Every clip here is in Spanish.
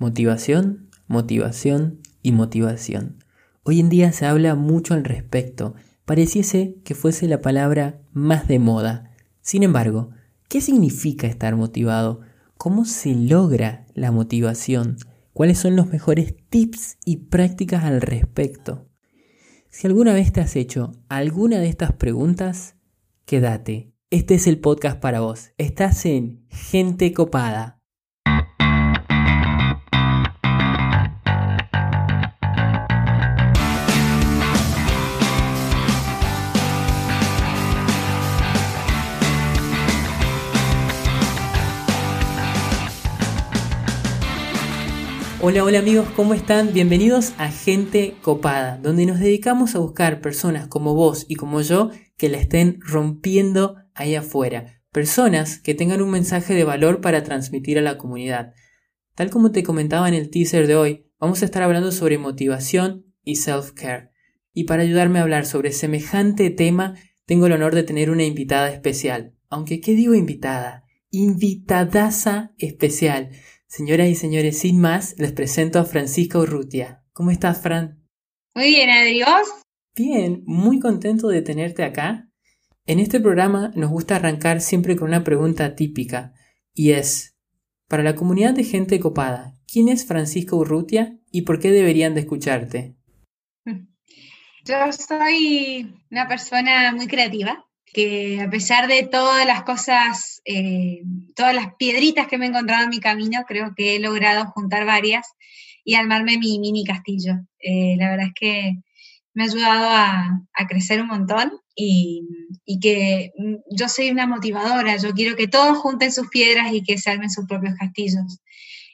Motivación, motivación y motivación. Hoy en día se habla mucho al respecto. Pareciese que fuese la palabra más de moda. Sin embargo, ¿qué significa estar motivado? ¿Cómo se logra la motivación? ¿Cuáles son los mejores tips y prácticas al respecto? Si alguna vez te has hecho alguna de estas preguntas, quédate. Este es el podcast para vos. Estás en Gente Copada. Hola, hola amigos, ¿cómo están? Bienvenidos a Gente Copada, donde nos dedicamos a buscar personas como vos y como yo que la estén rompiendo ahí afuera. Personas que tengan un mensaje de valor para transmitir a la comunidad. Tal como te comentaba en el teaser de hoy, vamos a estar hablando sobre motivación y self-care. Y para ayudarme a hablar sobre semejante tema, tengo el honor de tener una invitada especial. Aunque, ¿qué digo invitada? Invitadaza especial. Señoras y señores, sin más, les presento a Francisca Urrutia. ¿Cómo estás, Fran? Muy bien, adiós. Bien, muy contento de tenerte acá. En este programa nos gusta arrancar siempre con una pregunta típica, y es, para la comunidad de gente copada, ¿quién es Francisca Urrutia y por qué deberían de escucharte? Yo soy una persona muy creativa, que a pesar de todas las cosas, eh, todas las piedritas que me he encontrado en mi camino, creo que he logrado juntar varias y armarme mi mini castillo. Eh, la verdad es que me ha ayudado a, crecer un montón y, que yo soy una motivadora, yo quiero que todos junten sus piedras y que se armen sus propios castillos.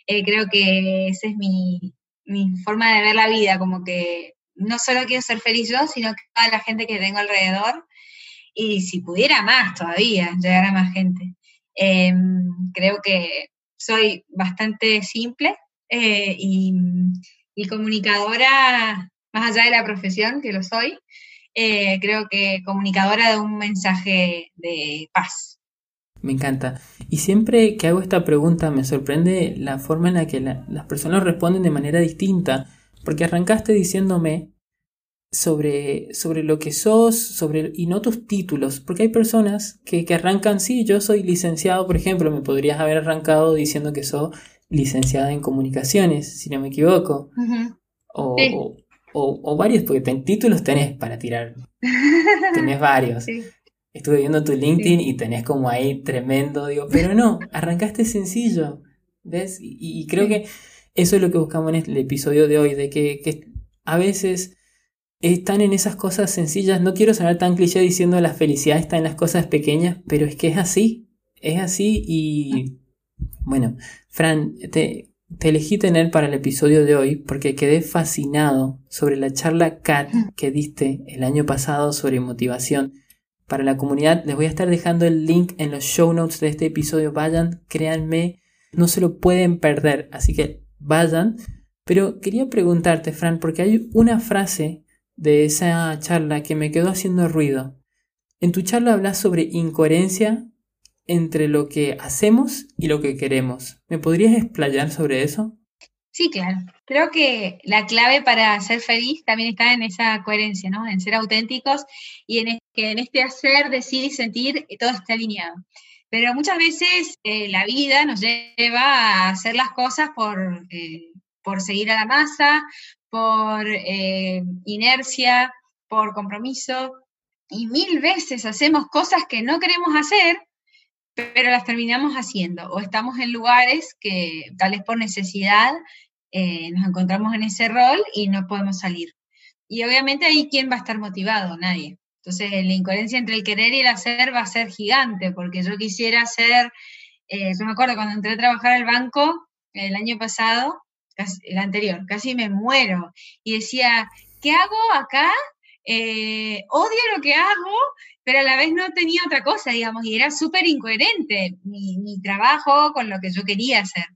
Eh, creo que esa es mi, mi forma de ver la vida, como que no solo quiero ser feliz yo, sino que toda la gente que tengo alrededor y si pudiera más todavía, llegar a más gente. Em, creo que soy bastante simple eh, y, comunicadora, más allá de la profesión, que lo soy, eh, creo que comunicadora de un mensaje de paz. Me encanta. Y siempre que hago esta pregunta me sorprende la forma en la que las personas responden de manera distinta, porque arrancaste diciéndome sobre, sobre lo que sos, sobre, y no tus títulos, porque hay personas que, que, arrancan, sí, yo soy licenciado, por ejemplo, me podrías haber arrancado diciendo que soy licenciada en comunicaciones, si no me equivoco, o, o, varios, porque títulos tenés para tirar, tenés varios. Estuve viendo tu LinkedIn y tenés como ahí tremendo, digo, pero no, arrancaste sencillo, ¿ves? Y, creo que eso es lo que buscamos en el episodio de hoy, de que, que a veces están en esas cosas sencillas. No quiero sonar tan cliché diciendo la felicidad está en las cosas pequeñas, pero es que es así. Es así y bueno, Fran, te, te elegí tener para el episodio de hoy porque quedé fascinado sobre la charla CAT que diste el año pasado sobre motivación. Para la comunidad les voy a estar dejando el link en los show notes de este episodio. Vayan, créanme, no se lo pueden perder. Así que vayan. Pero quería preguntarte, Fran, porque hay una frase de esa charla que me quedó haciendo ruido. En tu charla hablas sobre incoherencia entre lo que hacemos y lo que queremos. ¿Me podrías explayar sobre eso? Sí, claro. Creo que la clave para ser feliz también está en esa coherencia, ¿no? En ser auténticos y en que en este hacer, decir y sentir todo esté alineado. Pero muchas veces eh, la vida nos lleva a hacer las cosas por, eh, por seguir a la masa, por eh, inercia, por compromiso, y mil veces hacemos cosas que no queremos hacer, pero las terminamos haciendo, o estamos en lugares que tal vez por necesidad eh, nos encontramos en ese rol y no podemos salir. Y obviamente ahí, ¿quién va a estar motivado? Nadie. Entonces, la incoherencia entre el querer y el hacer va a ser gigante, porque yo quisiera hacer, eh, yo me acuerdo cuando entré a trabajar al banco el año pasado, el anterior, casi me muero. Y decía, ¿qué hago acá? Eh, odio lo que hago, pero a la vez no tenía otra cosa, digamos, y era súper incoherente mi, trabajo con lo que yo quería hacer.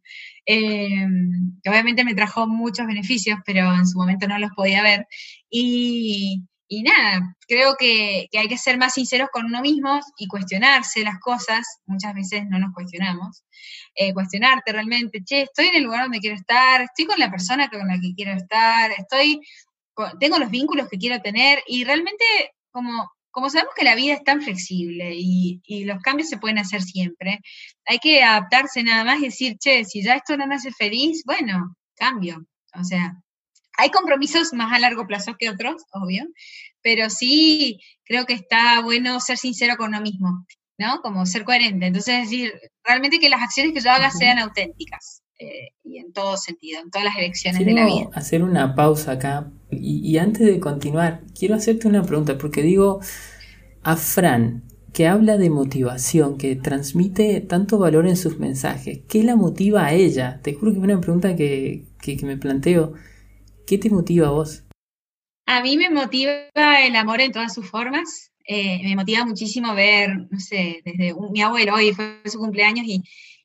Em, obviamente me trajo muchos beneficios, pero en su momento no los podía ver. Y, y nada, creo que, hay que ser más sinceros con uno mismo y cuestionarse las cosas. Muchas veces no nos cuestionamos. Eh, cuestionarte realmente, che, estoy en el lugar donde quiero estar, estoy con la persona con la que quiero estar, estoy, tengo los vínculos que quiero tener y realmente como, como sabemos que la vida es tan flexible y, y los cambios se pueden hacer siempre, hay que adaptarse nada más y decir, che, si ya esto no me hace feliz, bueno, cambio. O sea, hay compromisos más a largo plazo que otros, obvio, pero sí creo que está bueno ser sincero con uno mismo, ¿no? Como ser coherente. Entonces, es decir, realmente que las acciones que yo haga sean auténticas. Eh, y en todo sentido, en todas las elecciones de la vida. hacer una pausa acá y, antes de continuar, quiero hacerte una pregunta, porque digo, a Fran, que habla de motivación, que transmite tanto valor en sus mensajes, ¿qué la motiva a ella? Te juro que es una pregunta que, que me planteo. ¿Qué te motiva a vos? A mí me motiva el amor en todas sus formas. Eh, me motiva muchísimo ver, no sé, desde mi abuelo, hoy fue su cumpleaños y,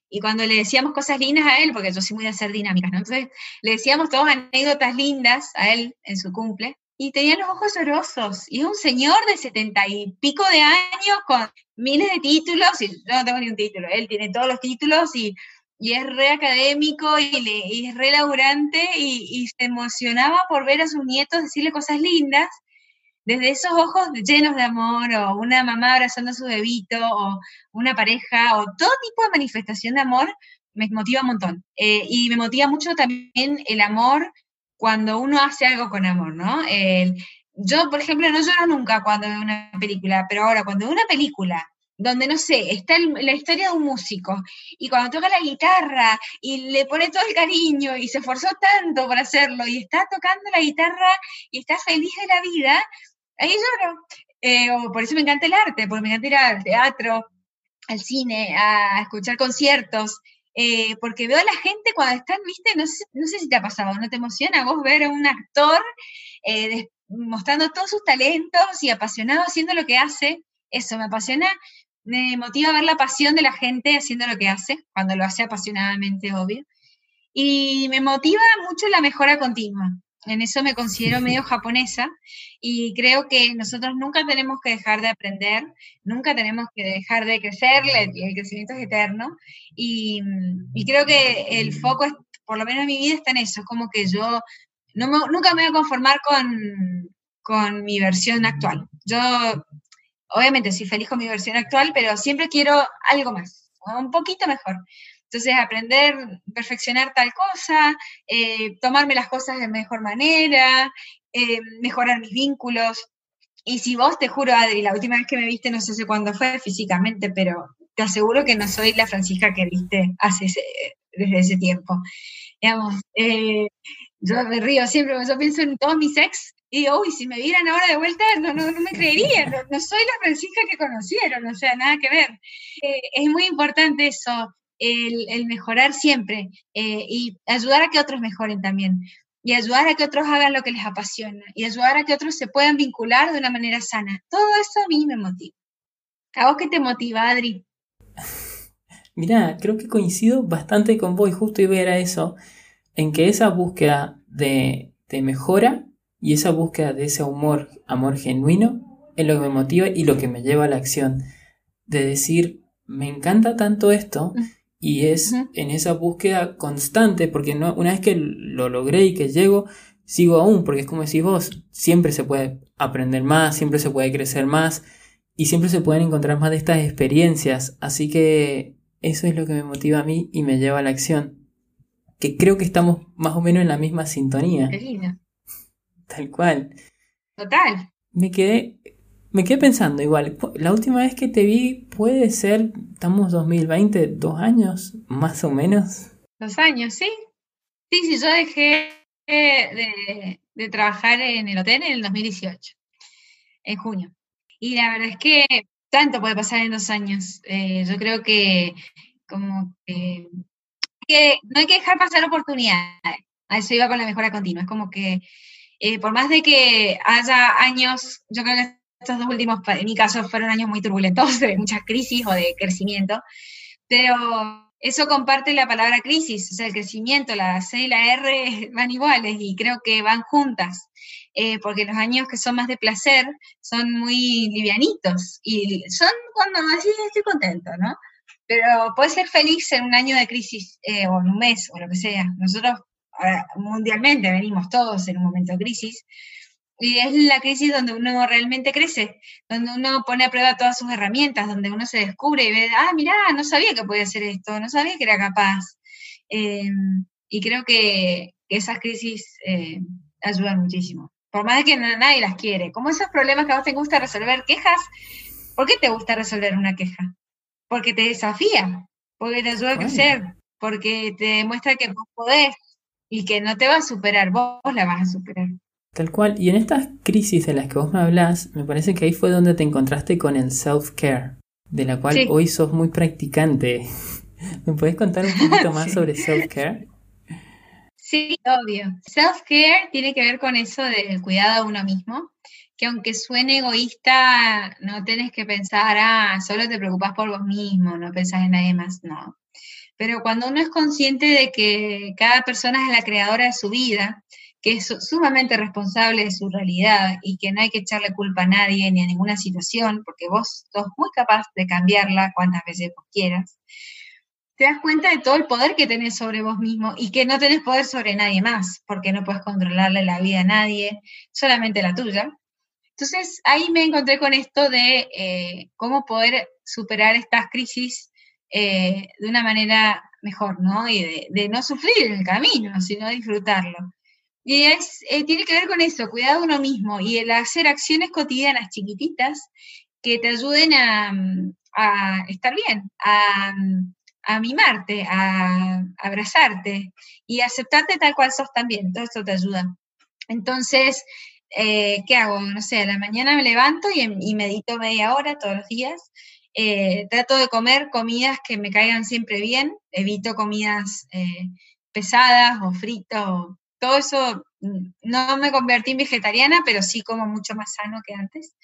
y, cuando le decíamos cosas lindas a él, porque yo soy muy de hacer dinámicas, ¿no? Entonces le decíamos todas anécdotas lindas a él en su cumple y tenía los ojos llorosos. Y es un señor de setenta y pico de años con miles de títulos, y yo no tengo ni un título, él tiene todos los títulos y y es re académico y, es re laburante y, se emocionaba por ver a sus nietos decirle cosas lindas, desde esos ojos llenos de amor, o una mamá abrazando a su bebito, o una pareja, o todo tipo de manifestación de amor, me motiva un montón. Eh, y me motiva mucho también el amor cuando uno hace algo con amor, ¿no? yo, por ejemplo, no lloro nunca cuando veo una película, pero ahora cuando veo una película donde no sé, está la historia de un músico y cuando toca la guitarra y le pone todo el cariño y se esforzó tanto para hacerlo y está tocando la guitarra y está feliz de la vida, ahí lloro. Eh, o por eso me encanta el arte, porque me encanta ir al teatro, al cine, a escuchar conciertos, eh, porque veo a la gente cuando están, viste, no sé, no sé si te ha pasado, ¿no te emociona vos ver a un actor eh, mostrando todos sus talentos y apasionado haciendo lo que hace? Eso me apasiona me motiva ver la pasión de la gente haciendo lo que hace, cuando lo hace apasionadamente, obvio. Y me motiva mucho la mejora continua. En eso me considero medio japonesa y creo que nosotros nunca tenemos que dejar de aprender, nunca tenemos que dejar de crecer, el, crecimiento es eterno y, creo que el foco, es, por lo menos en mi vida, está en eso, es como que yo no nunca me voy a conformar con, con mi versión actual. Yo obviamente soy feliz con mi versión actual, pero siempre quiero algo más, un poquito mejor. Entonces, aprender, perfeccionar tal cosa, eh, tomarme las cosas de mejor manera, eh, mejorar mis vínculos. Y si vos, te juro, Adri, la última vez que me viste, no sé cuándo fue físicamente, pero te aseguro que no soy la Francisca que viste hace desde ese tiempo. Digamos, eh, yo me río siempre, yo pienso en todos mis ex y uy, si me vieran ahora de vuelta, no, no, no me creerían, no, soy la Francisca que conocieron, o sea, nada que ver. Eh, es muy importante eso, el, mejorar siempre eh, y ayudar a que otros mejoren también. Y ayudar a que otros hagan lo que les apasiona. Y ayudar a que otros se puedan vincular de una manera sana. Todo eso a mí me motiva. ¿A vos qué te motiva, Adri? Mira, creo que coincido bastante con vos y justo iba a ver a eso, en que esa búsqueda de, de mejora y esa búsqueda de ese amor, amor genuino, es lo que me motiva y lo que me lleva a la acción. De decir, me encanta tanto esto y es en esa búsqueda constante, porque no, una vez que lo logré y que llego, sigo aún, porque es como decís vos, siempre se puede aprender más, siempre se puede crecer más y siempre se pueden encontrar más de estas experiencias. Así que eso es lo que me motiva a mí y me lleva a la acción. Que creo que estamos más o menos en la misma sintonía. Tal cual. Total. Me quedé, me quedé pensando igual, la última vez que te vi puede ser, estamos 2020, dos años, más o menos. Dos años, sí. Sí, sí, yo dejé de, trabajar en el hotel en el 2018, en junio. Y la verdad es que tanto puede pasar en dos años. Eh, yo creo que como que, que no hay que dejar pasar oportunidades. A eso iba con la mejora continua. Es como que eh, por más de que haya años, yo creo que estos dos últimos, en mi caso, fueron años muy turbulentos, de muchas crisis o de crecimiento, pero eso comparte la palabra crisis, o sea, el crecimiento, la C y la R van iguales y creo que van juntas. eh, porque los años que son más de placer son muy livianitos y son cuando así estoy contento, ¿no? Pero puedes ser feliz en un año de crisis eh, o en un mes o lo que sea. Nosotros mundialmente venimos todos en un momento de crisis y es la crisis donde uno realmente crece, donde uno pone a prueba todas sus herramientas, donde uno se descubre y ve, ah, mira, no sabía que podía hacer esto, no sabía que era capaz. Em, y creo que, esas crisis eh, ayudan muchísimo. Por más de que nadie las quiere. Como esos problemas que a vos te gusta resolver, quejas, ¿por qué te gusta resolver una queja? Porque te desafía, porque te ayuda a crecer, porque te demuestra que vos podés y que no te va a superar, vos la vas a superar. Tal cual. Y en estas crisis de las que vos me hablás, me parece que ahí fue donde te encontraste con el self-care, de la cual hoy sos muy practicante. ¿Me puedes contar un poquito más sobre self-care? Sí, obvio. Self-care tiene que ver con eso del cuidado a uno mismo, que aunque suene egoísta, no tenés que pensar, ah, solo te preocupas por vos mismo, no pensás en nadie más, no. Pero cuando uno es consciente de que cada persona es la creadora de su vida, que es sumamente responsable de su realidad y que no hay que echarle culpa a nadie ni a ninguna situación, porque vos sos muy capaz de cambiarla cuantas veces vos quieras, te das cuenta de todo el poder que tenés sobre vos mismo y que no tenés poder sobre nadie más, porque no puedes controlarle la vida a nadie, solamente la tuya. Entonces ahí me encontré con esto de eh, cómo poder superar estas crisis eh, de una manera mejor, ¿no? Y de, no sufrir el camino, sino disfrutarlo. Y es, eh, tiene que ver con eso, cuidado uno mismo y el hacer acciones cotidianas chiquititas que te ayuden a, estar bien, a, mimarte, a, abrazarte y aceptarte tal cual sos también. Todo esto te ayuda. Entonces, eh, ¿qué hago? No sé, a la mañana me levanto y, medito media hora todos los días. Eh, trato de comer comidas que me caigan siempre bien, evito comidas pesadas o fritas todo eso, mm, no me convertí en vegetariana, pero sí como mucho más sano que antes.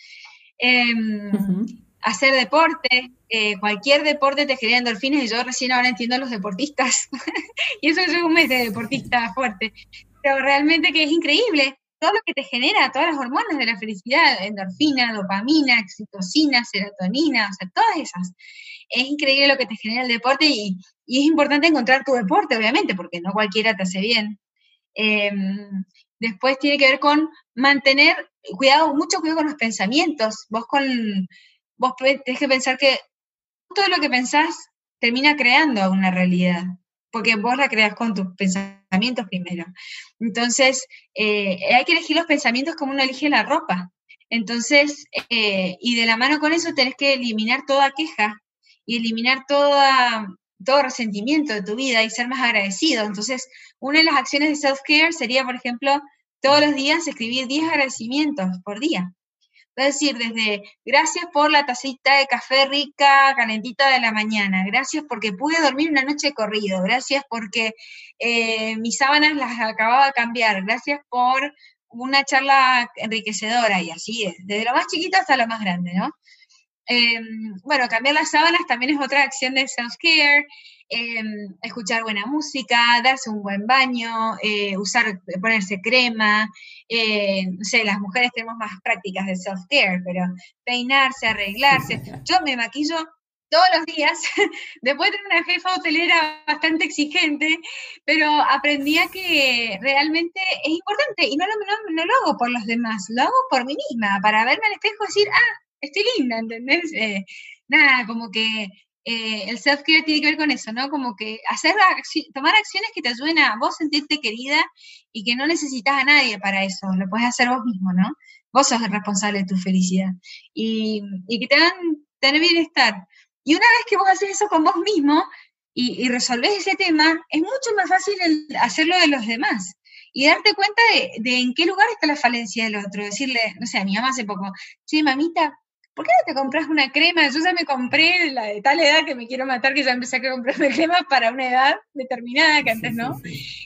Em, hacer deporte, eh, cualquier deporte te genera endorfinas y yo recién ahora entiendo a los deportistas. y eso es un mes de deportista fuerte. Pero realmente que es increíble todo lo que te genera, todas las hormonas de la felicidad, endorfina, dopamina, oxitocina, serotonina, o sea, todas esas. Es increíble lo que te genera el deporte y, es importante encontrar tu deporte, obviamente, porque no cualquiera te hace bien. Em, después tiene que ver con mantener, cuidado, mucho cuidado con los pensamientos. Vos con, vos tenés que pensar que todo lo que pensás termina creando una realidad, porque vos la creas con tus pensamientos primero. Entonces, eh, hay que elegir los pensamientos como uno elige la ropa. Entonces, eh, y de la mano con eso tenés que eliminar toda queja y eliminar toda, todo resentimiento de tu vida y ser más agradecido. Entonces, una de las acciones de self-care sería, por ejemplo, todos los días escribir 10 agradecimientos por día. Es decir, desde gracias por la tacita de café rica, calentita de la mañana, gracias porque pude dormir una noche corrido, gracias porque eh, mis sábanas las acababa de cambiar, gracias por una charla enriquecedora y así, desde lo más chiquito hasta lo más grande, ¿no? Em, bueno, cambiar las sábanas también es otra acción de self-care. Em, escuchar buena música, darse un buen baño, eh, usar, ponerse crema. Eh, no sé, las mujeres tenemos más prácticas de self-care, pero peinarse, arreglarse. Yo me maquillo todos los días, después de una jefa hotelera bastante exigente, pero aprendí a que realmente es importante y no lo, no lo hago por los demás, lo hago por mí misma, para verme al espejo y decir, ah, estoy linda, ¿entendés? Eh, nada, como que eh, el self-care tiene que ver con eso, ¿no? Como que hacer tomar acciones que te ayuden a vos sentirte querida y que no necesitas a nadie para eso, lo puedes hacer vos mismo, ¿no? Vos sos el responsable de tu felicidad y, que te hagan tener bienestar. Y una vez que vos haces eso con vos mismo y, y resolvés ese tema, es mucho más fácil hacerlo de los demás y darte cuenta de, de, en qué lugar está la falencia del otro. Decirle, no sé, a mi mamá hace poco, sí, mamita, ¿por qué no te compras una crema? Yo ya me compré la de tal edad que me quiero matar, que ya empecé a comprarme crema para una edad determinada que antes no.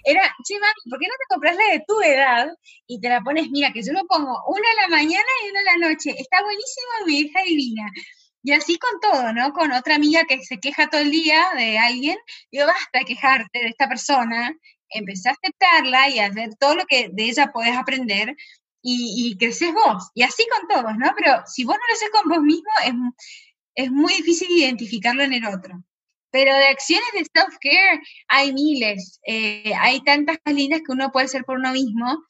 Era, che, mami, ¿por qué no te compras la de tu edad y te la pones, mira, que yo lo pongo una a la mañana y una a la noche? Está buenísimo, mi hija divina. Y así con todo, ¿no? Con otra amiga que se queja todo el día de alguien, digo, basta de quejarte de esta persona, empecé a aceptarla y a ver todo lo que de ella puedes aprender y, y creces vos. Y así con todos, ¿no? Pero si vos no lo haces con vos mismo, es, es muy difícil identificarlo en el otro. Pero de acciones de self-care hay miles, eh, hay tantas lindas que uno puede hacer por uno mismo.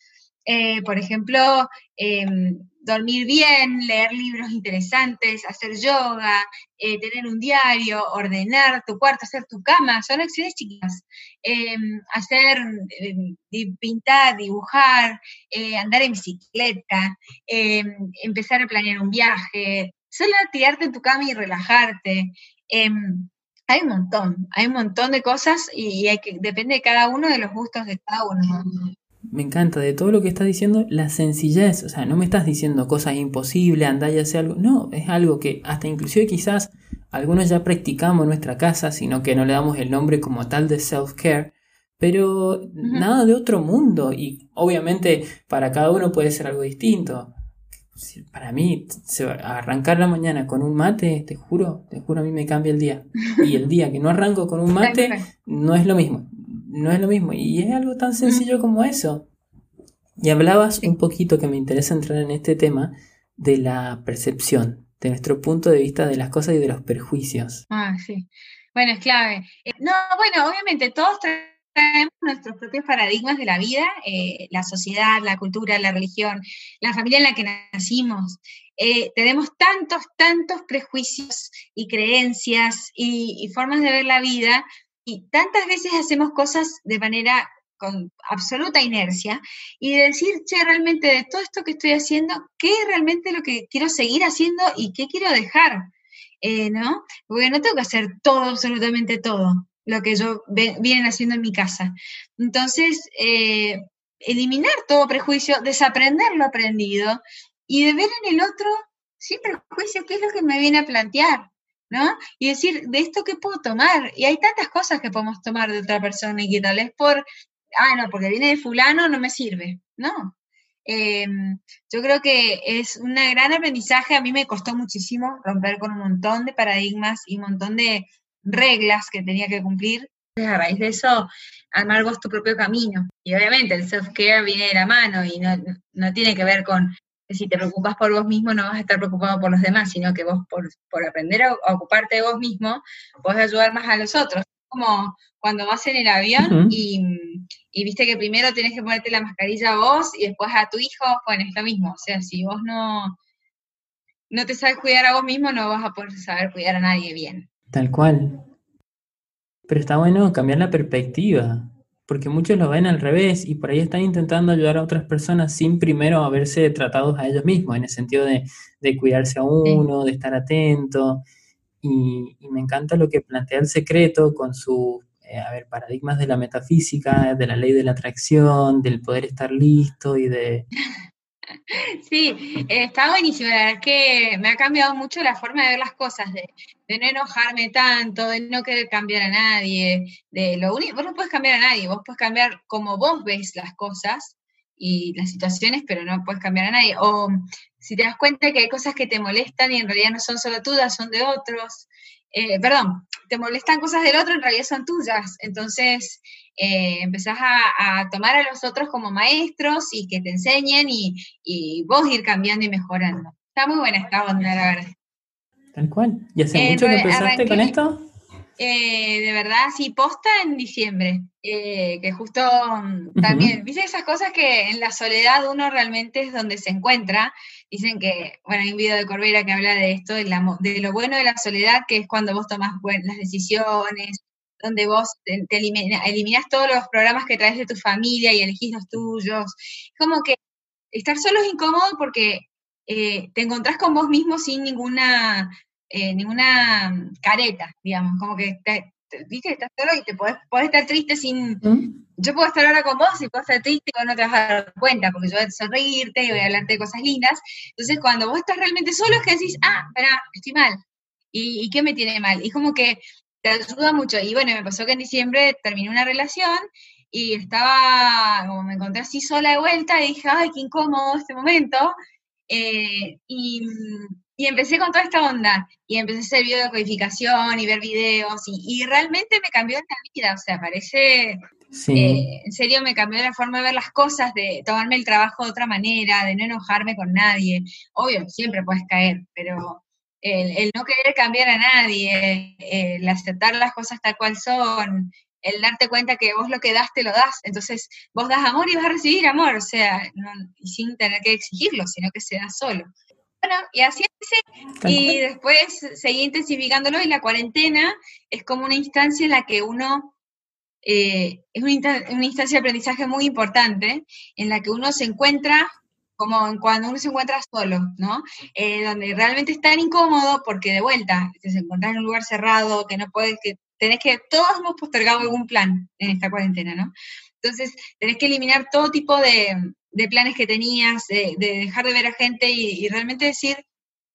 Eh, por ejemplo, em, dormir bien, leer libros interesantes, hacer yoga, eh, tener un diario, ordenar tu cuarto, hacer tu cama, son acciones chiquitas. Em, hacer, em, pintar, dibujar, andar en bicicleta, empezar a planear un viaje, solo tirarte en tu cama y relajarte. Hay un montón, hay un montón de cosas y hay que, depende de cada uno de los gustos de cada uno. Me encanta de todo lo que estás diciendo la sencillez, o sea, no me estás diciendo cosas imposibles, andar y hacer algo, no, es algo que hasta inclusive quizás algunos ya practicamos en nuestra casa, sino que no le damos el nombre como tal de self-care, pero nada de otro mundo y obviamente para cada uno puede ser algo distinto para mí, arrancar la mañana con un mate, te juro, te juro, a mí me cambia el día. Y el día que no arranco con un mate, no es lo mismo. No es lo mismo. Y es algo tan sencillo como eso. Y hablabas un poquito, que me interesa entrar en este tema, de la percepción, de nuestro punto de vista de las cosas y de los perjuicios. Ah, sí. Bueno, es clave. Eh, no, bueno, obviamente todos tenemos nuestros propios paradigmas de la vida, eh, la sociedad, la cultura, la religión, la familia en la que nacimos. Eh, tenemos tantos, tantos prejuicios y creencias y, formas de ver la vida y tantas veces hacemos cosas de manera con absoluta inercia y decir, che, realmente de todo esto que estoy haciendo, ¿qué es realmente lo que quiero seguir haciendo y qué quiero dejar? Eh, ¿No? Porque no tengo que hacer todo, absolutamente todo lo que yo vienen haciendo en mi casa. Entonces, eh, eliminar todo prejuicio, desaprender lo aprendido y de ver en el otro, sin prejuicio, qué es lo que me viene a plantear, ¿no? Y decir, ¿de esto qué puedo tomar? Y hay tantas cosas que podemos tomar de otra persona y que tal vez por, ah, no, porque viene de fulano no me sirve, ¿no? Em, yo creo que es un gran aprendizaje, a mí me costó muchísimo romper con un montón de paradigmas y un montón de, reglas que tenía que cumplir. A raíz de eso, armar vos tu propio camino. Y obviamente el self-care viene de la mano y no, tiene que ver con si te preocupas por vos mismo no vas a estar preocupado por los demás, sino que vos por, aprender a, ocuparte de vos mismo, podés ayudar más a los otros. Como cuando vas en el avión y, y, viste que primero tenés que ponerte la mascarilla a vos y después a tu hijo, bueno, es lo mismo. O sea, si vos no, no te sabes cuidar a vos mismo, no vas a poder saber cuidar a nadie bien. Tal cual. Pero está bueno cambiar la perspectiva, porque muchos lo ven al revés y por ahí están intentando ayudar a otras personas sin primero haberse tratados a ellos mismos, en el sentido de, cuidarse a uno, de estar atento. Y, me encanta lo que plantea el secreto con sus eh, paradigmas de la metafísica, de la ley de la atracción, del poder estar listo y de, Sí, está buenísimo. La verdad es que me ha cambiado mucho la forma de ver las cosas, de, no enojarme tanto, de no querer cambiar a nadie, de lo único, vos no puedes cambiar a nadie, vos puedes cambiar como vos ves las cosas y las situaciones, pero no puedes cambiar a nadie. O si te das cuenta que hay cosas que te molestan y en realidad no son solo tuyas, son de otros. Eh, perdón, te molestan cosas del otro, en realidad son tuyas. Entonces, eh, empezás a, tomar a los otros como maestros y que te enseñen y, vos ir cambiando y mejorando. Está muy buena esta onda, la verdad. Tal cual. ¿Y hace mucho que empezaste con esto? Eh, de verdad, sí, posta en diciembre, eh, que justo mm, también, viste esas cosas que en la soledad uno realmente es donde se encuentra. Dicen que, bueno, hay un video de Corbera que habla de esto, de, de lo bueno de la soledad, que es cuando vos tomás las decisiones, donde vos te, eliminas todos los programas que traes de tu familia y elegís los tuyos. Como que estar solo es incómodo porque eh, te encontrás con vos mismo sin ninguna, eh, ninguna careta, digamos, como que te, ¿viste? estás solo y te podés, estar triste sin... ¿Mm? Yo puedo estar ahora con vos y puedo estar triste y vos no te vas a dar cuenta, porque yo voy a sonreírte y voy a hablarte de cosas lindas. Entonces, cuando vos estás realmente solo es que decís, ah, espera, estoy mal. ¿Y, ¿Y, qué me tiene mal? Y como que te ayuda mucho. Y bueno, me pasó que en diciembre terminé una relación y estaba, como me encontré así sola de vuelta, y dije, ay, qué incómodo este momento. Eh, y, empecé con toda esta onda, y empecé a hacer video de codificación y ver videos, y, realmente me cambió la vida, o sea, parece Eh, en serio me cambió la forma de ver las cosas, de tomarme el trabajo de otra manera, de no enojarme con nadie. Obvio, siempre puedes caer, pero el, no querer cambiar a nadie, el aceptar las cosas tal cual son, el darte cuenta que vos lo que das te lo das, entonces vos das amor y vas a recibir amor, o sea, sin tener que exigirlo, sino que se da solo. Bueno, y así es, y después seguí intensificándolo y la cuarentena es como una instancia en la que uno, eh, es una, instancia de aprendizaje muy importante, en la que uno se encuentra como cuando uno se encuentra solo, ¿no? Eh, donde realmente es tan incómodo porque de vuelta, te encuentras en un lugar cerrado, que no puedes, que tenés que, todos hemos postergado algún plan en esta cuarentena, ¿no? Entonces, tenés que eliminar todo tipo de, planes que tenías, de, dejar de ver a gente y, realmente decir,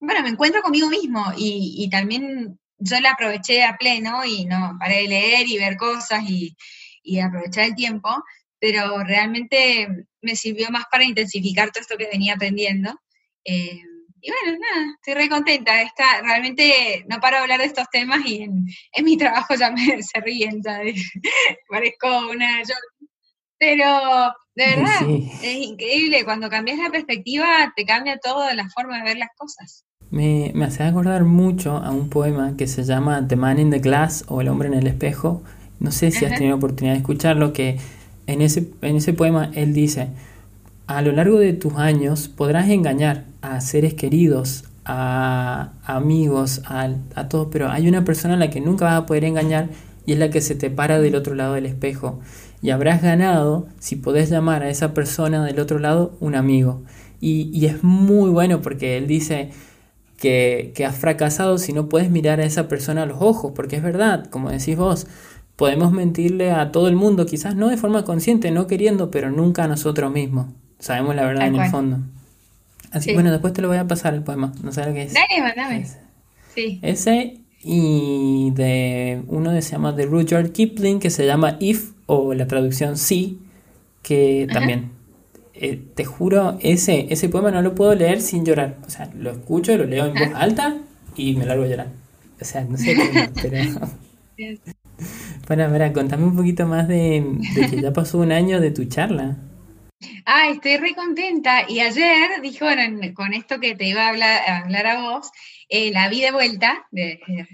bueno, me encuentro conmigo mismo y, también yo la aproveché a pleno y no paré de leer y ver cosas y, aprovechar el tiempo, pero realmente me sirvió más para intensificar todo esto que venía aprendiendo. Eh, y bueno, nada, estoy re contenta. Está, realmente no paro de hablar de estos temas y en, mi trabajo ya me se ríen, ¿sabes? Parezco una... pero de verdad, es increíble. Cuando cambias la perspectiva, te cambia todo la forma de ver las cosas. Me, me hace acordar mucho a un poema que se llama The Man in the Glass o El hombre en el espejo. No sé si has tenido oportunidad de escucharlo, que en ese, en ese poema él dice, a lo largo de tus años podrás engañar a seres queridos, a, amigos, a, a todos, pero hay una persona a la que nunca vas a poder engañar y es la que se te para del otro lado del espejo. Y habrás ganado si podés llamar a esa persona del otro lado un amigo. Y, y es muy bueno porque él dice que, que has fracasado si no puedes mirar a esa persona a los ojos, porque es verdad, como decís vos, podemos mentirle a todo el mundo, quizás no de forma consciente, no queriendo, pero nunca a nosotros mismos. Sabemos la verdad en el fondo. Así bueno, después te lo voy a pasar el poema. No sé lo que es. Dale, mandame. Sí. Ese y de uno que se llama de Rudyard Kipling que se llama If o la traducción Sí, que también eh, te juro ese ese poema no lo puedo leer sin llorar. O sea, lo escucho, lo leo en voz alta y me largo a llorar. O sea, no sé cómo, pero bueno, mira, contame un poquito más de, de que ya pasó un año de tu charla. Ah, estoy re contenta. Y ayer dijo, bueno, con esto que te iba a hablar a, vos, eh, la vi de vuelta, desde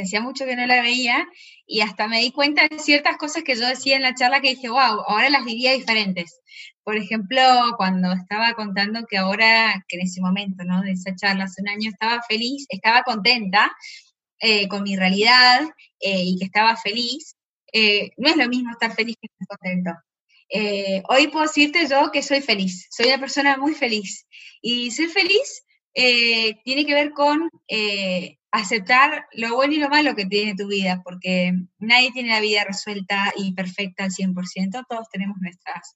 hacía mucho que no la veía, y hasta me di cuenta de ciertas cosas que yo decía en la charla que dije, wow, ahora las diría diferentes. Por ejemplo, cuando estaba contando que ahora, que en ese momento, ¿no? De esa charla hace un año estaba feliz, estaba contenta eh, con mi realidad eh, y que estaba feliz. No es lo mismo estar feliz que estar contento. Eh, hoy puedo decirte yo que soy feliz, soy una persona muy feliz. Y ser feliz eh, tiene que ver con eh, aceptar lo bueno y lo malo que tiene tu vida, porque nadie tiene la vida resuelta y perfecta al 100%, todos tenemos nuestras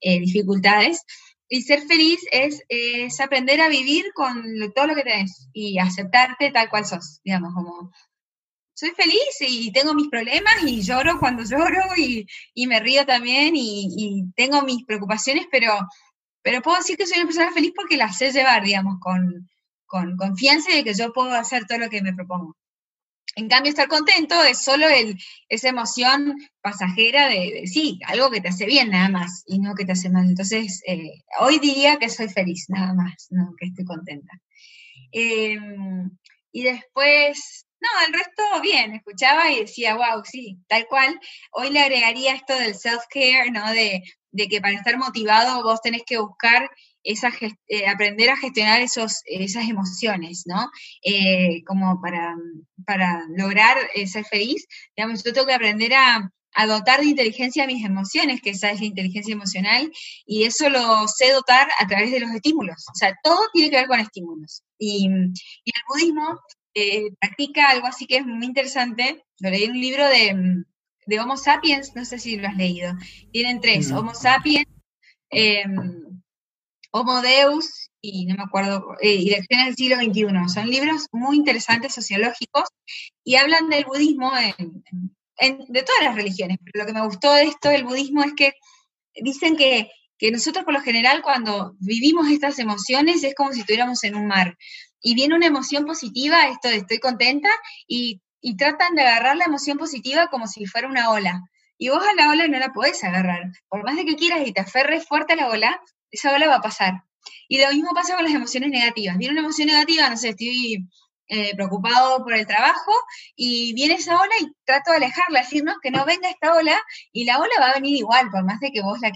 dificultades. Y ser feliz es, es, aprender a vivir con todo lo que tenés y aceptarte tal cual sos, digamos, como soy feliz y tengo mis problemas y lloro cuando lloro y, me río también y, tengo mis preocupaciones, pero, pero puedo decir que soy una persona feliz porque la sé llevar, digamos, con, confianza de que yo puedo hacer todo lo que me propongo. En cambio, estar contento es solo el, esa emoción pasajera de, sí, algo que te hace bien nada más y no que te hace mal. Entonces, eh, hoy diría que soy feliz nada más, no que estoy contenta. Em, y después, no, el resto bien, escuchaba y decía, wow, sí, tal cual. Hoy le agregaría esto del self-care, ¿no? De, que para estar motivado vos tenés que buscar esa eh, aprender a gestionar esos, esas emociones, ¿no? Eh, como para, para lograr eh, ser feliz, digamos, yo tengo que aprender a, dotar de inteligencia a mis emociones, que esa es la inteligencia emocional, y eso lo sé dotar a través de los estímulos. O sea, todo tiene que ver con estímulos. Y, y el budismo eh, practica algo así que es muy interesante. Lo leí en un libro de, Homo sapiens, no sé si lo has leído. Tienen tres, Homo sapiens, em, Homo Deus y no me acuerdo, eh, y Lecciones del siglo XXI. Son libros muy interesantes sociológicos y hablan del budismo de todas las religiones. Pero lo que me gustó de esto del budismo es que dicen que, que nosotros por lo general cuando vivimos estas emociones es como si estuviéramos en un mar y viene una emoción positiva, esto de estoy contenta, y, tratan de agarrar la emoción positiva como si fuera una ola. Y vos a la ola no la podés agarrar. Por más de que quieras y te aferres fuerte a la ola, esa ola va a pasar. Y lo mismo pasa con las emociones negativas. Viene una emoción negativa, no sé, estoy eh, preocupado por el trabajo y viene esa ola y trato de alejarla, decir, no, que no venga esta ola y la ola va a venir igual, por más de que vos la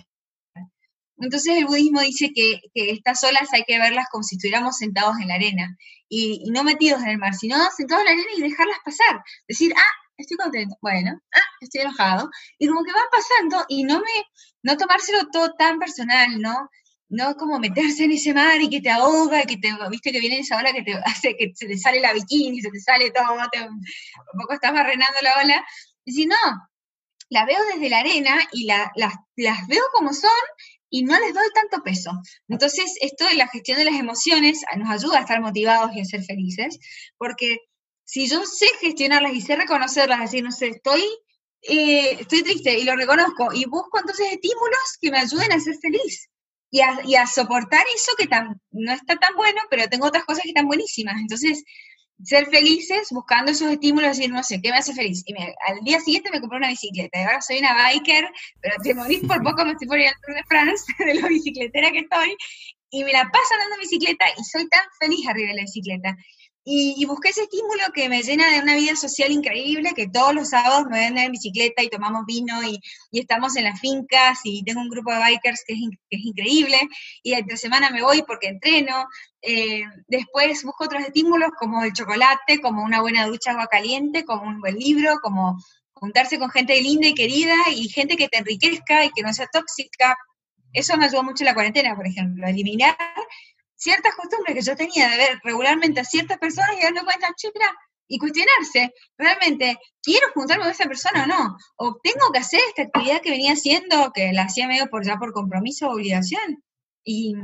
entonces el budismo dice que, estas olas hay que verlas como si estuviéramos sentados en la arena y, no metidos en el mar, sino sentados en la arena y dejarlas pasar. Decir, ah, estoy contento, bueno, ah, estoy enojado. Y como que van pasando y no me, no tomárselo todo tan personal, ¿no? No como meterse en ese mar y que te ahoga, y que te, viste que viene esa ola que te hace que se te sale la bikini, se te sale todo, un poco estás barrenando la ola. Y si no, la veo desde la arena y las, las veo como son y no les doy tanto peso. Entonces, esto de la gestión de las emociones nos ayuda a estar motivados y a ser felices, porque si yo sé gestionarlas y sé reconocerlas, decir, no sé, estoy, eh, estoy triste y lo reconozco y busco entonces estímulos que me ayuden a ser feliz y a, y a soportar eso que tan, no está tan bueno, pero tengo otras cosas que están buenísimas. Entonces, ser felices buscando esos estímulos, decir, no sé, ¿qué me hace feliz? Y al día siguiente me compré una bicicleta, y ahora soy una biker, pero te morís por poco, me estoy ir al Tour de France, de lo bicicletera que estoy, y me la paso andando bicicleta y soy tan feliz arriba de la bicicleta. Y, busqué ese estímulo que me llena de una vida social increíble, que todos los sábados me ven en bicicleta y tomamos vino y, estamos en las fincas y tengo un grupo de bikers que es, que es increíble y entre semana me voy porque entreno. Eh, después busco otros estímulos como el chocolate, como una buena ducha agua caliente, como un buen libro, como juntarse con gente linda y querida y gente que te enriquezca y que no sea tóxica. Eso me ayudó mucho en la cuarentena, por ejemplo, eliminar ciertas costumbres que yo tenía de ver regularmente a ciertas personas y darme cuenta, che, y cuestionarse, realmente, ¿quiero juntarme con esa persona o no? ¿O tengo que hacer esta actividad que venía haciendo, que la hacía medio por ya por compromiso o obligación? Y,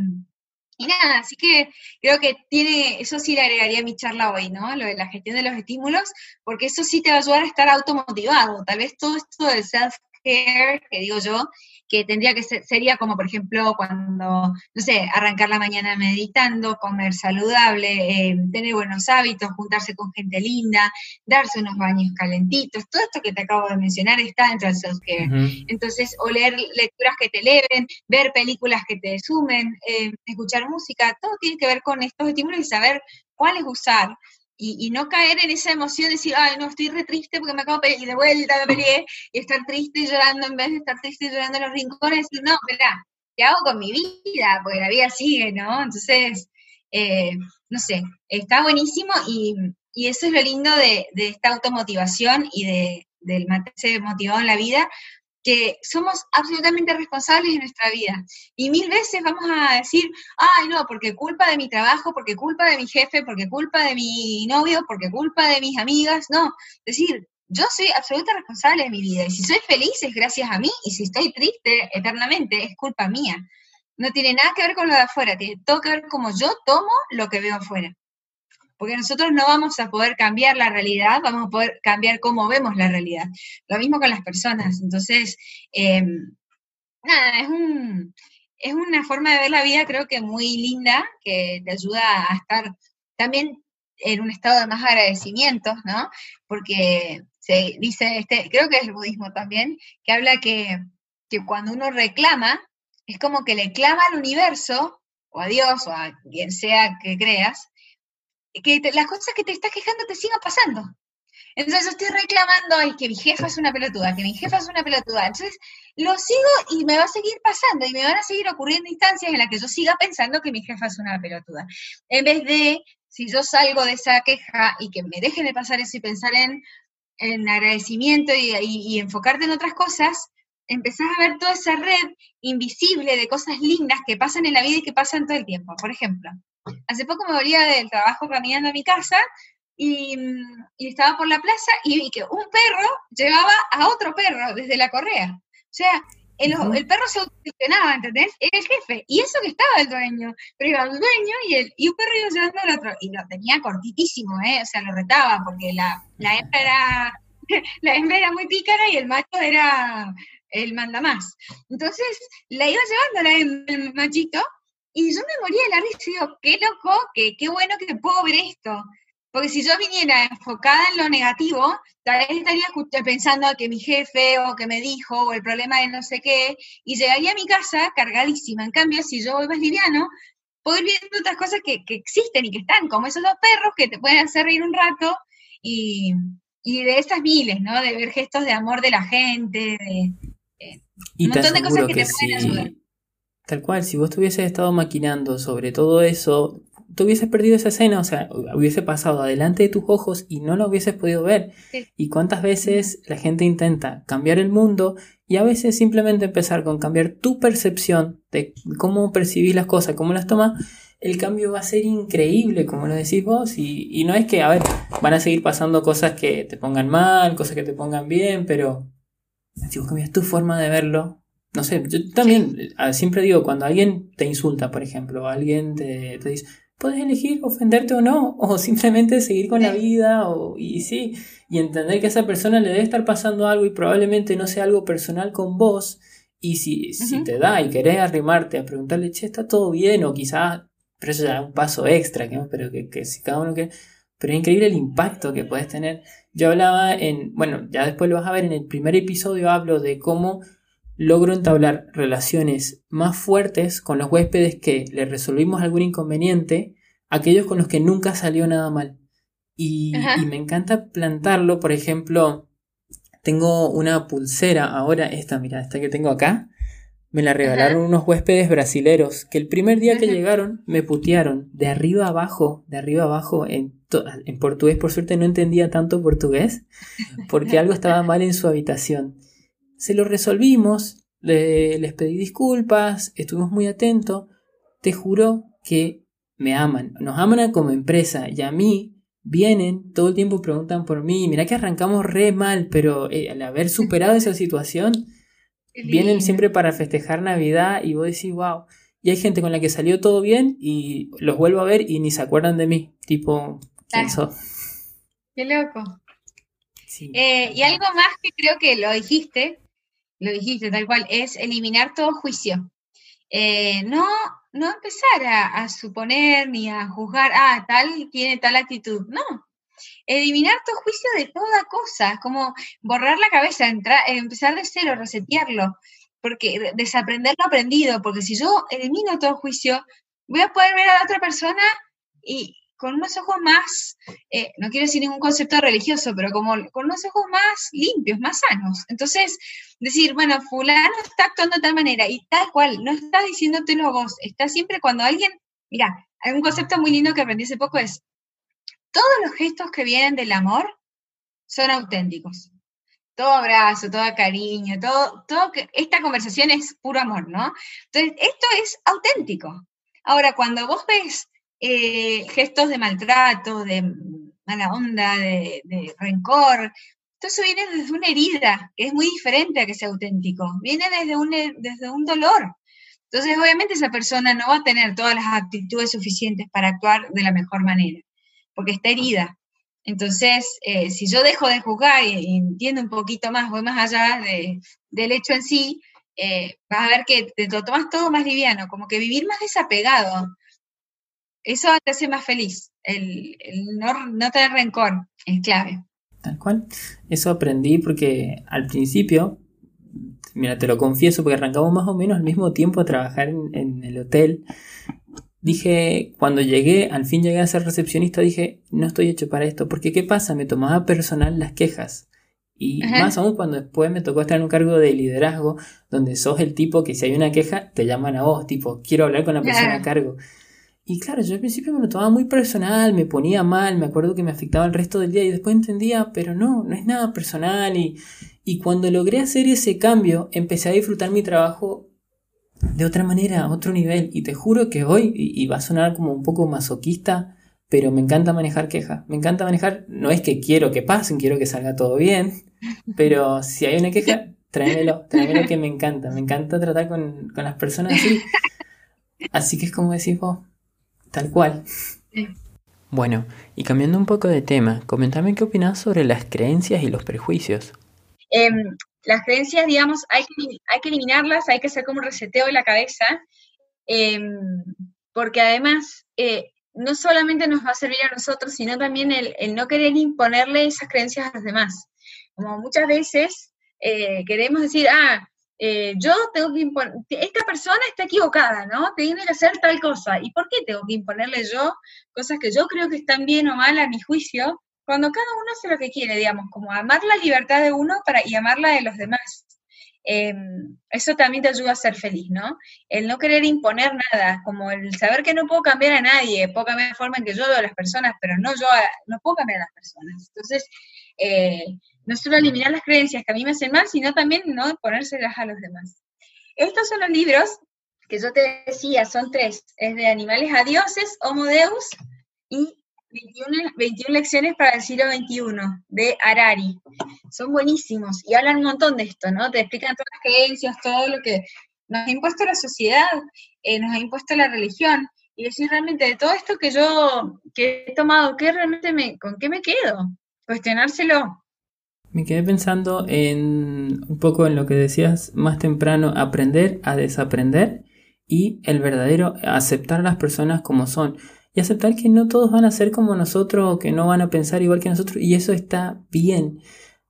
nada, así que creo que tiene, eso sí le agregaría a mi charla hoy, ¿no? Lo de la gestión de los estímulos, porque eso sí te va a ayudar a estar automotivado. Tal vez todo esto del self-care, que digo yo, que tendría que ser, sería como, por ejemplo, cuando, no sé, arrancar la mañana meditando, comer saludable, eh, tener buenos hábitos, juntarse con gente linda, darse unos baños calentitos, todo esto que te acabo de mencionar está dentro del self-care. Entonces, o leer lecturas que te eleven, ver películas que te sumen, eh, escuchar música, todo tiene que ver con estos estímulos y saber cuáles usar y, no caer en esa emoción de decir, ay, no, estoy re triste porque me acabo de pelear, y de vuelta me peleé, y estar triste y llorando en vez de estar triste y llorando en los rincones, y no, espera, ¿qué hago con mi vida? Porque la vida sigue, ¿no? Entonces, eh, no sé, está buenísimo y, eso es lo lindo de, esta automotivación y de, del mantenerse motivado en la vida, que somos absolutamente responsables de nuestra vida. Y mil veces vamos a decir, ay, no, porque culpa de mi trabajo, porque culpa de mi jefe, porque culpa de mi novio, porque culpa de mis amigas. No, decir, yo soy absolutamente responsable de mi vida. Y si soy feliz es gracias a mí, y si estoy triste eternamente es culpa mía. No tiene nada que ver con lo de afuera, tiene todo que ver como yo tomo lo que veo afuera porque nosotros no vamos a poder cambiar la realidad, vamos a poder cambiar cómo vemos la realidad. Lo mismo con las personas. Entonces, em, nada, es, un, es una forma de ver la vida creo que muy linda, que te ayuda a estar también en un estado de más agradecimiento, ¿no? Porque se dice, este, creo que es el budismo también, que habla que, que cuando uno reclama, es como que le clama al universo, o a Dios, o a quien sea que creas, que las cosas que te estás quejando te sigan pasando. Entonces yo estoy reclamando, ay, que mi jefa es una pelotuda, que mi jefa es una pelotuda. Entonces lo sigo y me va a seguir pasando y me van a seguir ocurriendo instancias en las que yo siga pensando que mi jefa es una pelotuda. En vez de, si yo salgo de esa queja y que me dejen de pasar eso y pensar en, en agradecimiento y, y enfocarte en otras cosas, empezás a ver toda esa red invisible de cosas lindas que pasan en la vida y que pasan todo el tiempo. Por ejemplo, Hace poco me volvía del trabajo caminando a mi casa y, estaba por la plaza y vi que un perro llevaba a otro perro desde la correa. O sea, el, perro se autogestionaba, ¿entendés? Era el jefe. Y eso que estaba el dueño. Pero iba el dueño y, el, y un perro iba llevando al otro. Y lo tenía cortitísimo, ¿eh? O sea, lo retaba porque la, la hembra era... La hembra era muy pícara y el macho era el mandamás. Entonces, la iba llevando la, el machito y yo me moría de la risa y digo, qué loco, qué, qué bueno que puedo ver esto. Porque si yo viniera enfocada en lo negativo, tal vez estaría pensando que mi jefe o que me dijo o el problema de no sé qué, y llegaría a mi casa cargadísima. En cambio, si yo voy más liviano, puedo ir viendo otras cosas que, existen y que están, como esos dos perros que te pueden hacer reír un rato y, de esas miles, ¿no? De ver gestos de amor de la gente, de, un montón de cosas que, te pueden ayudar. Tal cual, si vos te hubieses estado maquinando sobre todo eso, tú hubieses perdido esa escena, o sea, hubiese pasado adelante de tus ojos y no la hubieses podido ver. Y cuántas veces la gente intenta cambiar el mundo y a veces simplemente empezar con cambiar tu percepción de cómo percibís las cosas, cómo las tomas, el cambio va a ser increíble, como lo decís vos, y, y no es que, a ver, van a seguir pasando cosas que te pongan mal, cosas que te pongan bien, pero si vos cambias tu forma de verlo, no sé, yo también siempre digo, cuando alguien te insulta, por ejemplo, alguien te, te dice, puedes elegir ofenderte o no, o simplemente seguir con la vida, o, y sí, y entender que a esa persona le debe estar pasando algo y probablemente no sea algo personal con vos, y si, si te da y querés arrimarte a preguntarle, che, está todo bien, o quizás, pero eso ya es un paso extra, ¿no? pero que, que si cada uno que... Pero es increíble el impacto que puedes tener. Yo hablaba en, bueno, ya después lo vas a ver en el primer episodio, hablo de cómo logro entablar relaciones más fuertes con los huéspedes que le resolvimos algún inconveniente, aquellos con los que nunca salió nada mal. Y, me encanta plantarlo, por ejemplo, tengo una pulsera ahora, esta, mira, esta que tengo acá, me la regalaron unos huéspedes brasileros que el primer día que llegaron me putearon de arriba abajo, de arriba abajo, en, en portugués, por suerte no entendía tanto portugués, porque algo estaba mal en su habitación. Se lo resolvimos, les pedí disculpas, estuvimos muy atentos. Te juro que me aman, nos aman como empresa y a mí vienen, todo el tiempo preguntan por mí. Mira que arrancamos re mal, pero eh, al haber superado esa situación, vienen siempre para festejar Navidad y vos decís, wow. Y hay gente con la que salió todo bien y los vuelvo a ver y ni se acuerdan de mí. Tipo, ¿quién Qué loco. Eh, y algo más que creo que lo dijiste, lo dijiste tal cual, es eliminar todo juicio. Eh, no, no empezar a, suponer ni a juzgar, ah, tal tiene tal actitud. No, eliminar todo juicio de toda cosa, como borrar la cabeza, entrar, empezar de cero, resetearlo, porque desaprender lo aprendido, porque si yo elimino todo juicio, voy a poder ver a la otra persona y, con unos ojos más, eh, no quiero decir ningún concepto religioso, pero como con unos ojos más limpios, más sanos. Entonces, decir, bueno, fulano está actuando de tal manera y tal cual, no está diciéndotelo vos, está siempre cuando alguien, mira, hay un concepto muy lindo que aprendí hace poco es, todos los gestos que vienen del amor son auténticos. Todo abrazo, todo cariño, todo, todo que esta conversación es puro amor, ¿no? Entonces, esto es auténtico. Ahora, cuando vos ves eh, gestos de maltrato, de mala onda, de, rencor. Todo eso viene desde una herida, que es muy diferente a que sea auténtico. Viene desde un, desde un dolor. Entonces, obviamente, esa persona no va a tener todas las actitudes suficientes para actuar de la mejor manera, porque está herida. Entonces, eh, si yo dejo de juzgar y, entiendo un poquito más, voy más allá del hecho en sí, eh, vas a ver que te lo tomas todo más liviano, como que vivir más desapegado, eso te hace más feliz. El, no, tener rencor es clave. Tal cual. Eso aprendí porque al principio, mira, te lo confieso, porque arrancamos más o menos al mismo tiempo a trabajar en, el hotel. Dije, cuando llegué, al fin llegué a ser recepcionista, dije, no estoy hecho para esto, porque ¿qué pasa? Me tomaba personal las quejas. Y más aún cuando después me tocó estar en un cargo de liderazgo, donde sos el tipo que si hay una queja, te llaman a vos, tipo, quiero hablar con la persona a cargo. Y claro, yo al principio me lo tomaba muy personal, me ponía mal, me acuerdo que me afectaba el resto del día y después entendía, pero no, no es nada personal. Y, y cuando logré hacer ese cambio, empecé a disfrutar mi trabajo de otra manera, a otro nivel. Y te juro que hoy, y, va a sonar como un poco masoquista, pero me encanta manejar quejas. Me encanta manejar, no es que quiero que pasen, quiero que salga todo bien, pero si hay una queja, tráemelo, tráemelo que me encanta. Me encanta tratar con, con las personas así. Así que es como decís vos, Tal cual. Bueno, y cambiando un poco de tema, comentame qué opinas sobre las creencias y los prejuicios. Em, las creencias, digamos, hay que, hay que eliminarlas, hay que hacer como un reseteo de la cabeza, em, porque además, eh, no solamente nos va a servir a nosotros, sino también el, no querer imponerle esas creencias a los demás. Como muchas veces eh, queremos decir, ah, eh, yo tengo que imponer, esta persona está equivocada, ¿no? Tiene que hacer tal cosa. ¿Y por qué tengo que imponerle yo cosas que yo creo que están bien o mal a mi juicio? Cuando cada uno hace lo que quiere, digamos, como amar la libertad de uno para, y amar la de los demás. Em, eso también te ayuda a ser feliz, ¿no? El no querer imponer nada, como el saber que no puedo cambiar a nadie, puedo cambiar la forma en que yo veo a las personas, pero no yo, no puedo cambiar a las personas. Entonces, eh, no solo eliminar las creencias que a mí me hacen mal, sino también no ponérselas a los demás. Estos son los libros que yo te decía, son tres, es de Animales a Dioses, Homo Deus y 21, lecciones para el siglo XXI, de Harari. Son buenísimos y hablan un montón de esto, ¿no? Te explican todas las creencias, todo lo que nos ha impuesto la sociedad, eh, nos ha impuesto la religión. Y decir realmente de todo esto que yo que he tomado, ¿qué realmente me, ¿con qué me quedo? Cuestionárselo. Me quedé pensando en un poco en lo que decías más temprano, aprender a desaprender y el verdadero aceptar a las personas como son y aceptar que no todos van a ser como nosotros o que no van a pensar igual que nosotros y eso está bien,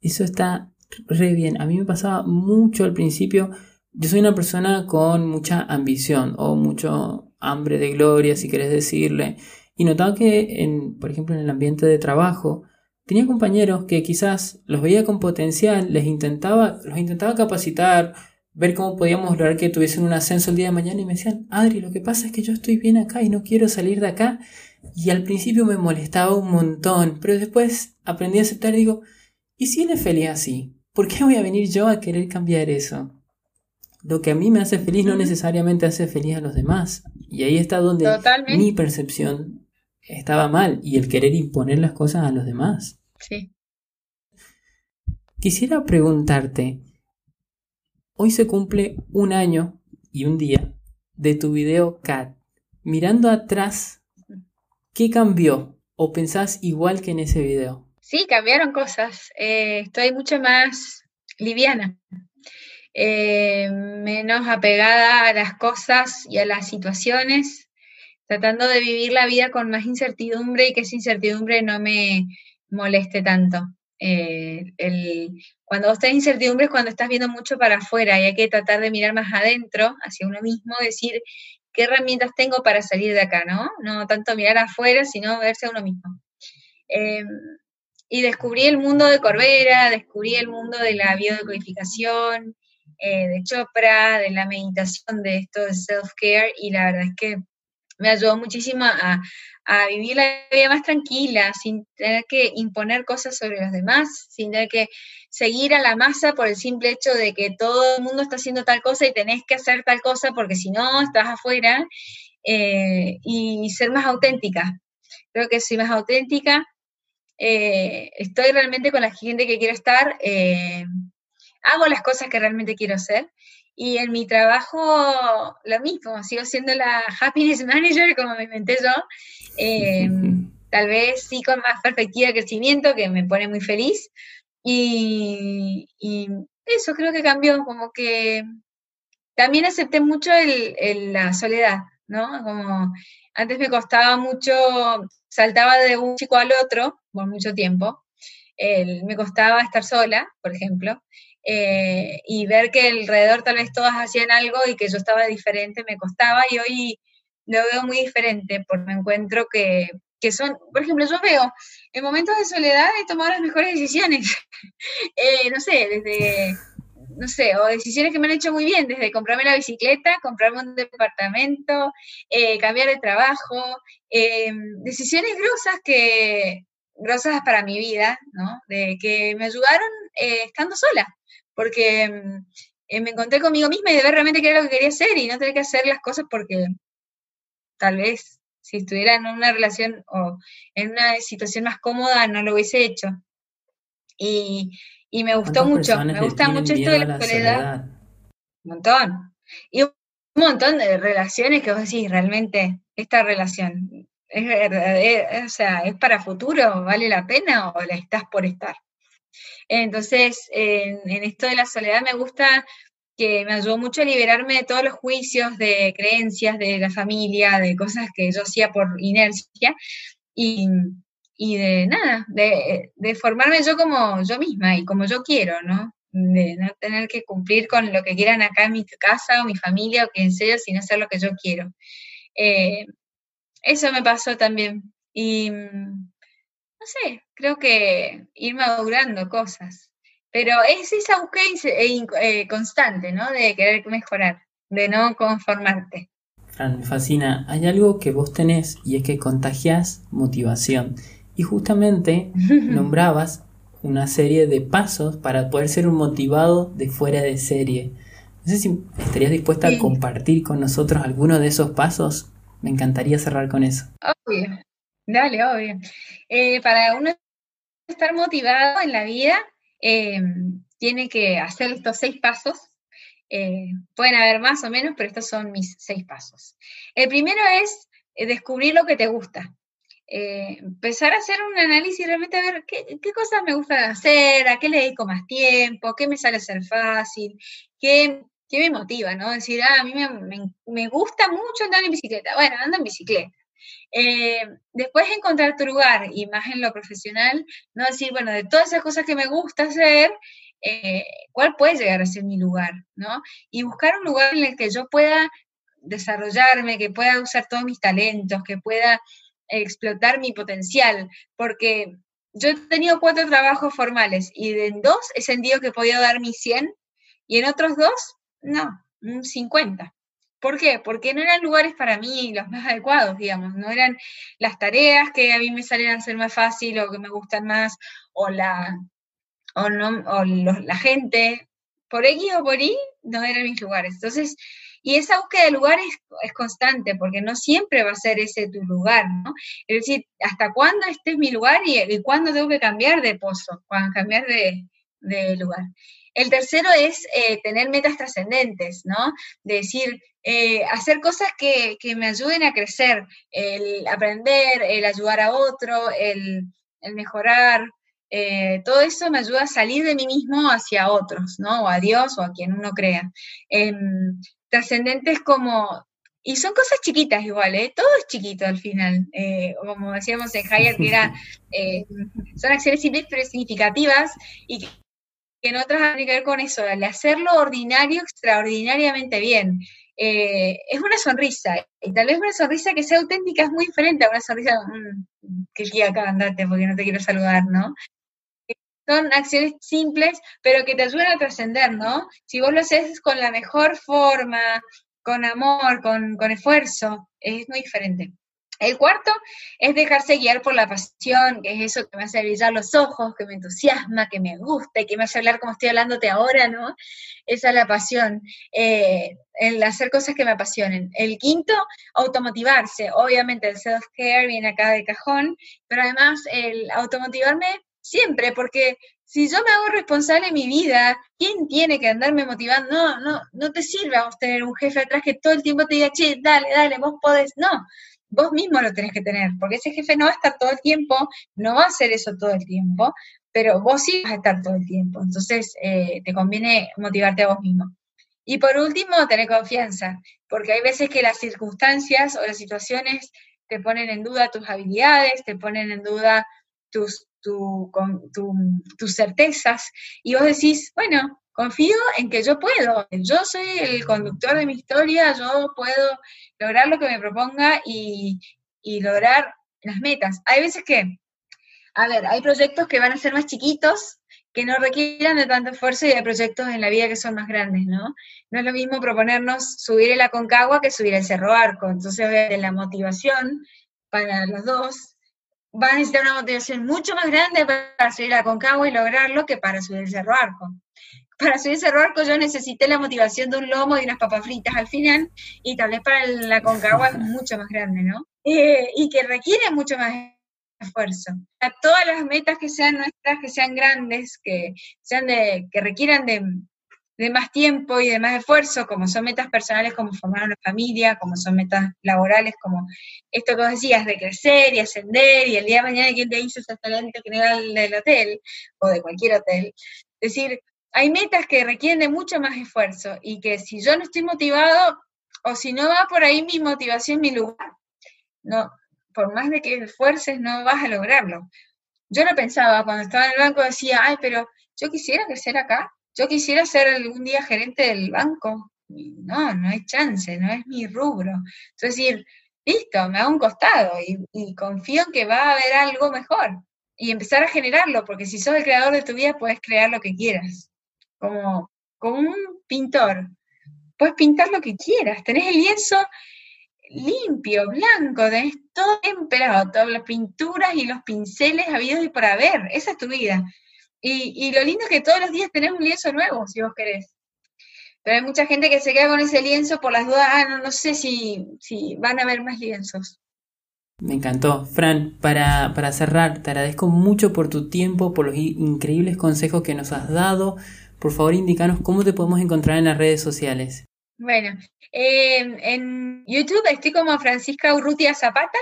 eso está re bien. A mí me pasaba mucho al principio, yo soy una persona con mucha ambición o mucho hambre de gloria, si querés decirle, y notaba que, en, por ejemplo, en el ambiente de trabajo, tenía compañeros que quizás los veía con potencial, les intentaba, los intentaba capacitar, ver cómo podíamos lograr que tuviesen un ascenso el día de mañana y me decían, Adri, lo que pasa es que yo estoy bien acá y no quiero salir de acá. Y al principio me molestaba un montón, pero después aprendí a aceptar y digo, ¿y si él es feliz así? ¿Por qué voy a venir yo a querer cambiar eso? Lo que a mí me hace feliz no necesariamente hace feliz a los demás. Y ahí está donde mi percepción estaba mal y el querer imponer las cosas a los demás. Sí. Quisiera preguntarte, Hoy se cumple un año y un día de tu video CAT. Mirando atrás, ¿qué cambió? ¿O pensás igual que en ese video? Sí, cambiaron cosas. Eh, estoy mucho más liviana, eh, menos apegada a las cosas y a las situaciones, tratando de vivir la vida con más incertidumbre y que esa incertidumbre no me moleste tanto. Eh, cuando vos tenés incertidumbre es cuando estás viendo mucho para afuera y hay que tratar de mirar más adentro, hacia uno mismo, decir qué herramientas tengo para salir de acá, ¿no? No tanto mirar afuera, sino verse a uno mismo. Em, y descubrí el mundo de Corbera, descubrí el mundo de la biodecodificación, eh, de Chopra, de la meditación, de esto de self-care, y la verdad es que me ayudó muchísimo a, vivir la vida más tranquila, sin tener que imponer cosas sobre los demás, sin tener que seguir a la masa por el simple hecho de que todo el mundo está haciendo tal cosa y tenés que hacer tal cosa porque si no estás afuera, eh, y ser más auténtica. Creo que soy más auténtica, eh, estoy realmente con la gente que quiero estar, eh, hago las cosas que realmente quiero hacer y en mi trabajo, lo mismo, sigo siendo la happiness manager, como me inventé yo. Eh, tal vez sí con más perspectiva de crecimiento, que me pone muy feliz. Y, eso creo que cambió, como que también acepté mucho el, la soledad, ¿no? Como antes me costaba mucho, saltaba de un chico al otro por mucho tiempo. me costaba estar sola, por ejemplo. Eh, y ver que alrededor tal vez todas hacían algo y que yo estaba diferente me costaba y hoy lo veo muy diferente porque me encuentro que, que son, por ejemplo, yo veo en momentos de soledad he tomado las mejores decisiones, eh, no sé, desde, no sé, o decisiones que me han hecho muy bien, desde comprarme la bicicleta, comprarme un departamento, eh, cambiar de trabajo, decisiones grosas que, grosas para mi vida, ¿no? De que me ayudaron estando sola porque mm, eh, me encontré conmigo misma y de ver realmente qué era lo que quería hacer y no tener que hacer las cosas porque tal vez si estuviera en una relación o en una situación más cómoda no lo hubiese hecho. Y, me gustó mucho, me gusta mucho esto de la, soledad. Un montón. Y un montón de relaciones que vos decís, realmente, esta relación es verdadera, o sea, es para futuro, vale la pena o la estás por estar. Entonces, en, esto de la soledad me gusta que me ayudó mucho a liberarme de todos los juicios, de creencias, de la familia, de cosas que yo hacía por inercia y, de nada, de, formarme yo como yo misma y como yo quiero, ¿no? De no tener que cumplir con lo que quieran acá en mi casa o mi familia o quien sea, sino hacer lo que yo quiero. Eh, eso me pasó también. Y no sé, creo que ir madurando cosas. Pero es esa búsqueda eh, constante, ¿no? De querer mejorar, de no conformarte. Fran, me fascina. Hay algo que vos tenés y es que contagias motivación. Y justamente nombrabas una serie de pasos para poder ser un motivado de fuera de serie. No sé si estarías dispuesta a compartir con nosotros alguno de esos pasos. Me encantaría cerrar con eso. Obvio. Dale, obvio. Eh, para uno estar motivado en la vida, Em, tiene que hacer estos seis pasos. Eh, pueden haber más o menos, pero estos son mis seis pasos. El primero es eh, descubrir lo que te gusta. Eh, empezar a hacer un análisis realmente a ver qué, cosas me gusta hacer, a qué le dedico más tiempo, qué me sale ser fácil, qué, me motiva, ¿no? Decir, ah, a mí me, me, gusta mucho andar en bicicleta. Bueno, ando en bicicleta. Eh, después encontrar tu lugar y más en lo profesional, no decir, bueno, de todas esas cosas que me gusta hacer, eh, ¿cuál puede llegar a ser mi lugar? ¿no? Y buscar un lugar en el que yo pueda desarrollarme, que pueda usar todos mis talentos, que pueda explotar mi potencial, porque yo he tenido cuatro trabajos formales y en dos he sentido que podido dar mi 100 y en otros dos, no, un 50. ¿Por qué? Porque no eran lugares para mí los más adecuados, digamos, no eran las tareas que a mí me salían a ser más fácil o que me gustan más, o la, o no, o la gente, por X o por Y, no eran mis lugares. Entonces, y esa búsqueda de lugares es, constante, porque no siempre va a ser ese tu lugar, ¿no? Es decir, ¿hasta cuándo este es mi lugar y, cuándo tengo que cambiar de pozo, cambiar de lugar? El tercero es eh, tener metas trascendentes, ¿no? De decir, eh, hacer cosas que, me ayuden a crecer, el aprender, el ayudar a otro, el, mejorar. Eh, todo eso me ayuda a salir de mí mismo hacia otros, ¿no? O a Dios o a quien uno crea. Em, trascendentes como y son cosas chiquitas igual, ¿eh? Todo es chiquito al final. como decíamos en Hayek, que era, son acciones simples pero significativas y que en otras tienen que ver con eso, el hacerlo ordinario extraordinariamente bien. Eh, es una sonrisa, y tal vez una sonrisa que sea auténtica es muy diferente a una sonrisa mm, que que acá andate porque no te quiero saludar, ¿no? Son acciones simples, pero que te ayudan a trascender, ¿no? Si vos lo haces con la mejor forma, con amor, con, con esfuerzo, es muy diferente. El cuarto es dejarse guiar por la pasión, que es eso que me hace brillar los ojos, que me entusiasma, que me gusta y que me hace hablar como estoy hablándote ahora, ¿no? Esa es la pasión, eh, el hacer cosas que me apasionen. El quinto, automotivarse. Obviamente el self-care viene acá de cajón, pero además el automotivarme siempre, porque si yo me hago responsable de mi vida, ¿quién tiene que andarme motivando? No, no, no te sirve a vos tener un jefe atrás que todo el tiempo te diga, che, dale, dale, vos podés. No, vos mismo lo tenés que tener, porque ese jefe no va a estar todo el tiempo, no va a hacer eso todo el tiempo, pero vos sí vas a estar todo el tiempo. Entonces, eh, te conviene motivarte a vos mismo. Y por último, tener confianza, porque hay veces que las circunstancias o las situaciones te ponen en duda tus habilidades, te ponen en duda tus, tus certezas, y vos decís, bueno, confío en que yo puedo, yo soy el conductor de mi historia, yo puedo lograr lo que me proponga y, lograr las metas. Hay veces que, a ver, hay proyectos que van a ser más chiquitos, que no requieran de tanto esfuerzo y hay proyectos en la vida que son más grandes, ¿no? No es lo mismo proponernos subir el Aconcagua que subir el Cerro Arco. Entonces, la motivación para los dos va a necesitar una motivación mucho más grande para subir el Aconcagua y lograrlo que para subir el Cerro Arco para subir ese arco yo necesité la motivación de un lomo y unas papas fritas al final, y tal vez para la Concagua es mucho más grande, ¿no? Eh, y que requiere mucho más esfuerzo. A todas las metas que sean nuestras, que sean grandes, que sean de, que requieran de, de más tiempo y de más esfuerzo, como son metas personales como formar una familia, como son metas laborales como esto que vos decías de crecer y ascender y el día de mañana quien te dice ese talento general del hotel o de cualquier hotel. Es decir, hay metas que requieren de mucho más esfuerzo y que si yo no estoy motivado o si no va por ahí mi motivación, mi lugar, no, por más de que esfuerces no vas a lograrlo. Yo lo pensaba cuando estaba en el banco, decía, ay, pero yo quisiera crecer acá, yo quisiera ser algún día gerente del banco. no, no hay chance, no es mi rubro. Es decir, listo, me hago un costado y, y confío en que va a haber algo mejor y empezar a generarlo, porque si sos el creador de tu vida, puedes crear lo que quieras. Como, un pintor, puedes pintar lo que quieras, tenés el lienzo limpio, blanco, tenés todo temperado, todas las pinturas y los pinceles habidos y por haber, esa es tu vida. Y, lo lindo es que todos los días tenés un lienzo nuevo, si vos querés. Pero hay mucha gente que se queda con ese lienzo por las dudas, ah, no, no sé si, si van a haber más lienzos. Me encantó. Fran, para, para cerrar, te agradezco mucho por tu tiempo, por los increíbles consejos que nos has dado. Por favor, indícanos cómo te podemos encontrar en las redes sociales. Bueno, em, en YouTube estoy como Francisca Urrutia Zapata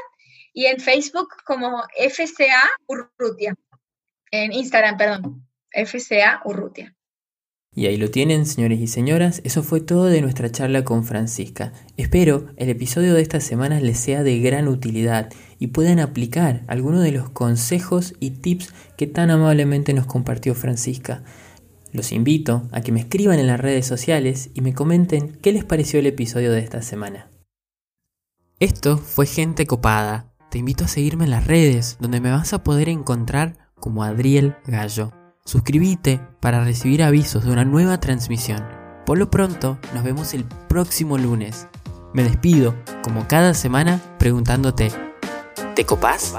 y en Facebook como FCA Urrutia. En Instagram, perdón, FCA Urrutia. Y ahí lo tienen, señores y señoras, eso fue todo de nuestra charla con Francisca. Espero el episodio de esta semana les sea de gran utilidad y puedan aplicar algunos de los consejos y tips que tan amablemente nos compartió Francisca. Los invito a que me escriban en las redes sociales y me comenten qué les pareció el episodio de esta semana. Esto fue Gente Copada. Te invito a seguirme en las redes donde me vas a poder encontrar como Adriel Gallo. Suscríbete para recibir avisos de una nueva transmisión. Por lo pronto, nos vemos el próximo lunes. Me despido, como cada semana, preguntándote, ¿te copás?